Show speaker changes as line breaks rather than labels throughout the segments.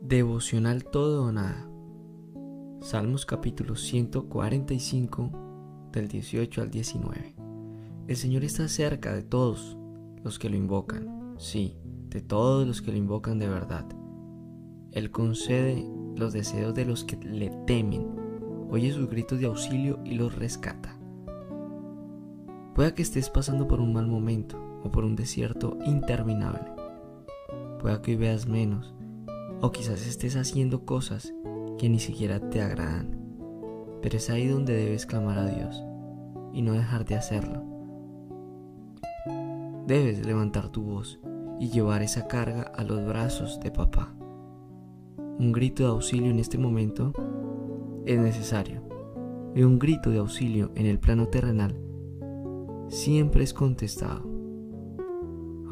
Devocional todo o nada. Salmos capítulo 145 del 18 al 19. El Señor está cerca de todos los que lo invocan, sí, de todos los que lo invocan de verdad. Él concede los deseos de los que le temen, oye sus gritos de auxilio y los rescata. Pueda que estés pasando por un mal momento o por un desierto interminable. Pueda que hoy veas menos o quizás estés haciendo cosas que ni siquiera te agradan. Pero es ahí donde debes clamar a Dios y no dejar de hacerlo. Debes levantar tu voz y llevar esa carga a los brazos de papá. Un grito de auxilio en este momento es necesario. Y un grito de auxilio en el plano terrenal siempre es contestado.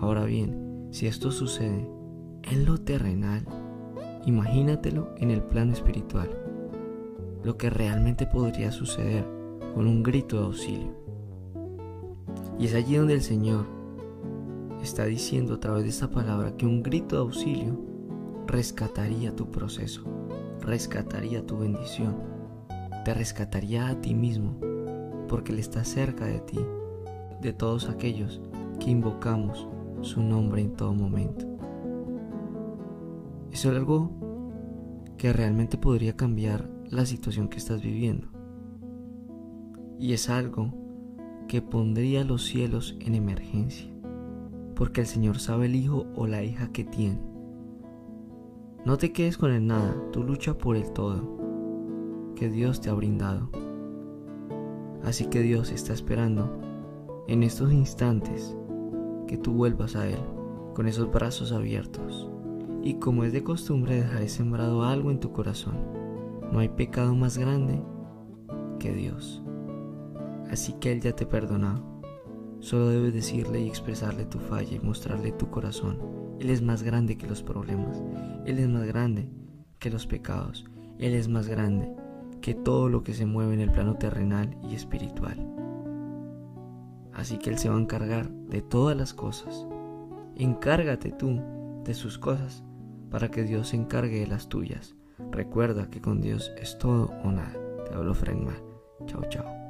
Ahora bien, si esto sucede en lo terrenal, Imagínatelo en el plano espiritual, lo que realmente podría suceder con un grito de auxilio. Y es allí donde el Señor está diciendo a través de esta palabra que un grito de auxilio rescataría tu proceso, rescataría tu bendición, te rescataría a ti mismo, porque Él está cerca de ti, de todos aquellos que invocamos su nombre en todo momento. Eso es algo que realmente podría cambiar la situación que estás viviendo. Y es algo que pondría los cielos en emergencia, porque el Señor sabe el hijo o la hija que tiene. No te quedes con el nada, tú lucha por el todo que Dios te ha brindado. Así que Dios está esperando en estos instantes que tú vuelvas a Él con esos brazos abiertos y como es de costumbre dejaré sembrado algo en tu corazón. No hay pecado más grande que Dios. Así que Él ya te perdonado. Solo debes decirle y expresarle tu falla y mostrarle tu corazón. Él es más grande que los problemas. Él es más grande que los pecados. Él es más grande que todo lo que se mueve en el plano terrenal y espiritual. Así que Él se va a encargar de todas las cosas. Encárgate tú de sus cosas para que Dios se encargue de las tuyas. Recuerda que con Dios es todo o nada. Te hablo Frenma. Chao, chao.